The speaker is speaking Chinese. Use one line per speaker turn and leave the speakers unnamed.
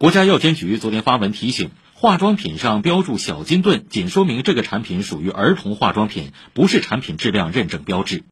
国家药监局昨天发文提醒化妆品上标注小金盾仅说明这个产品属于儿童化妆品不是产品质量认证标志。